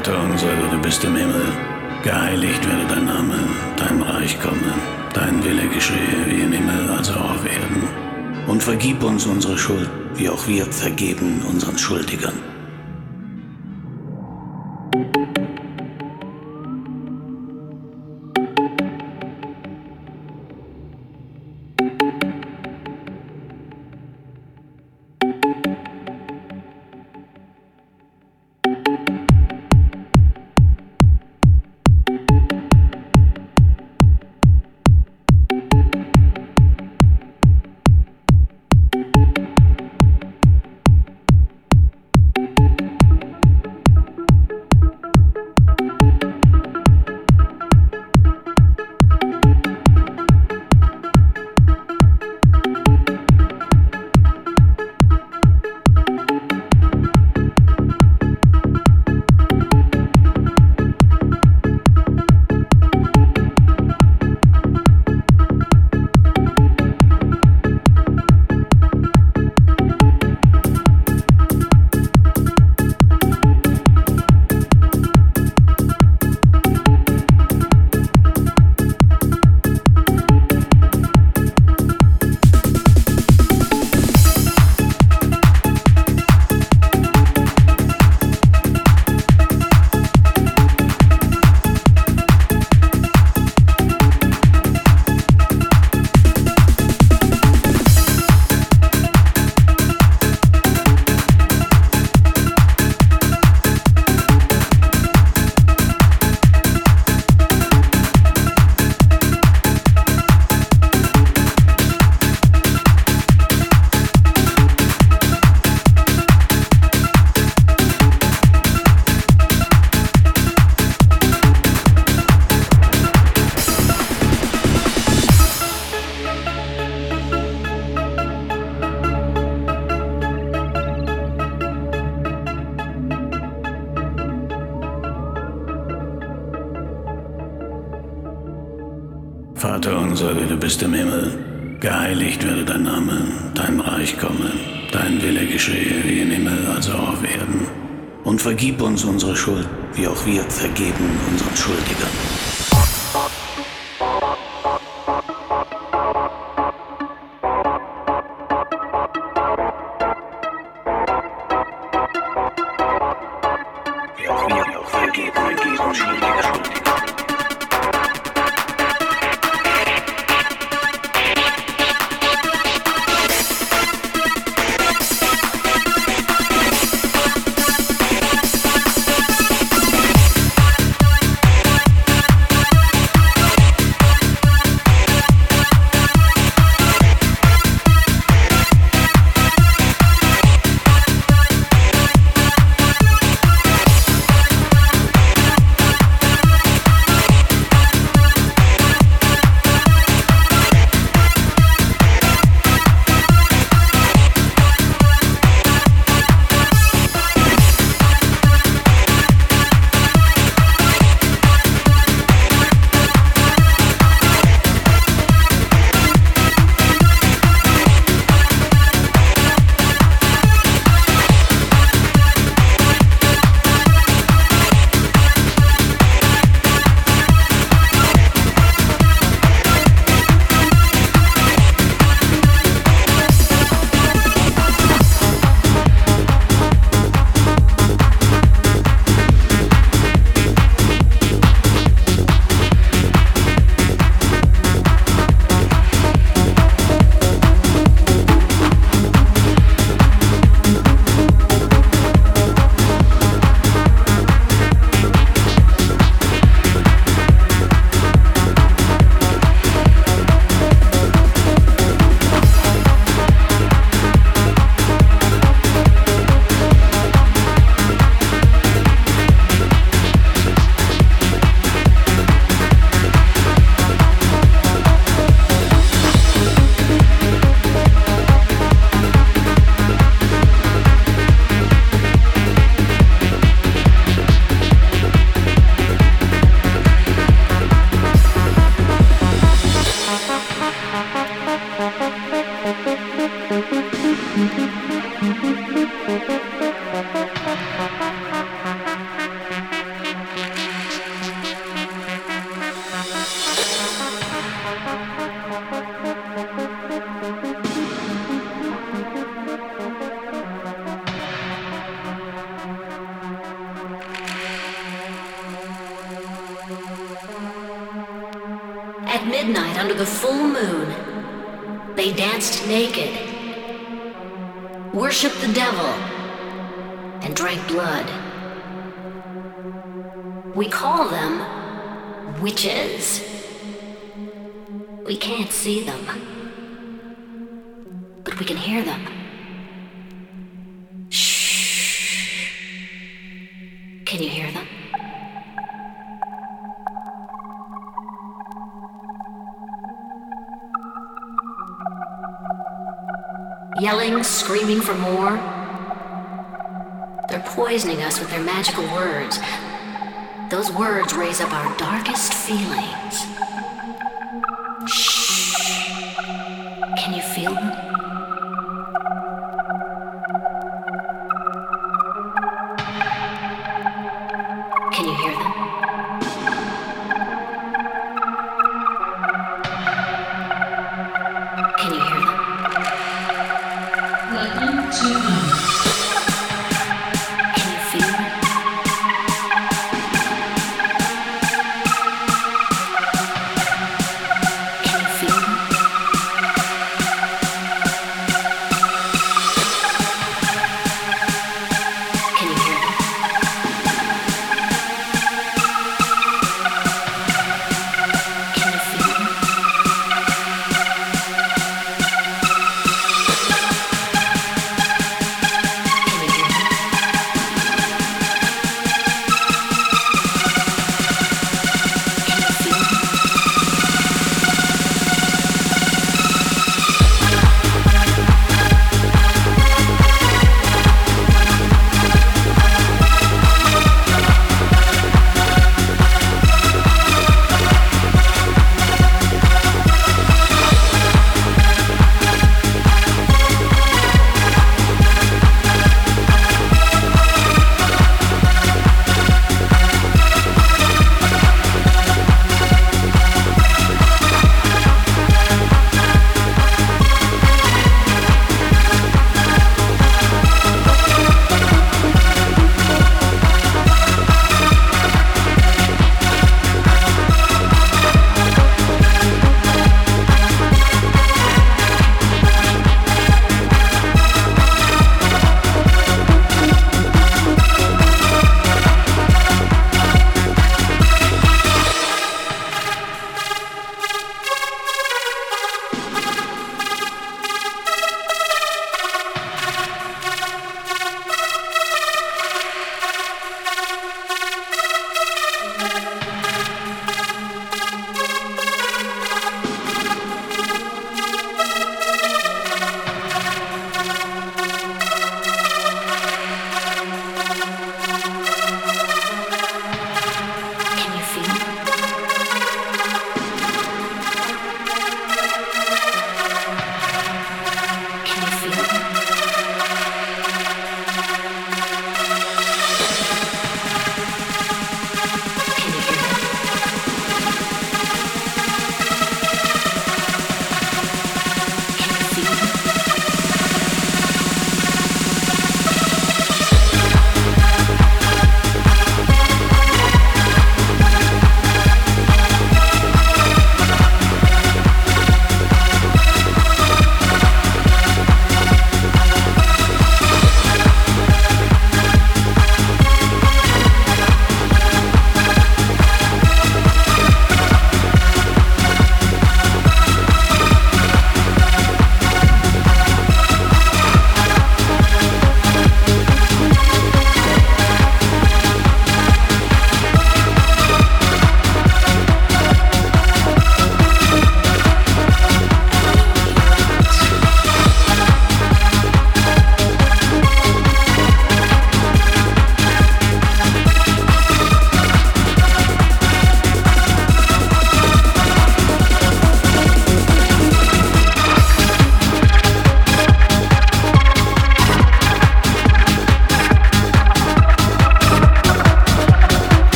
Vater unser, du bist im Himmel, geheiligt werde dein Name, dein Reich komme, dein Wille geschehe wie im Himmel, also auf Erden. Und vergib uns unsere Schuld, wie auch wir vergeben unseren Schuldigern. Vater unser, der du bist im Himmel, geheiligt werde dein Name, dein Reich komme, dein Wille geschehe wie im Himmel, also auch auf Erden. Und vergib uns unsere Schuld, wie auch wir vergeben unseren Schuldigern. Midnight under the full moon, they danced naked, worshiped the devil, and drank blood. We call them witches. We can't see them, but we can hear them. Shh. Can you hear Yelling, screaming for more. They're poisoning us with their magical words. Those words raise up our darkest feelings.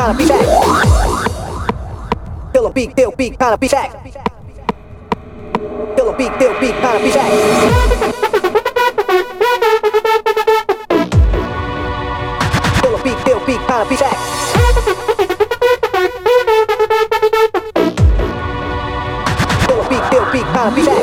kind of be back. Feel a beat, feel beat, kind of be back. Feel a beat, feel beat, kind of be back. Feel a beat, feel beat, kind of be back. Feel a beat, feel beat, kind of be back.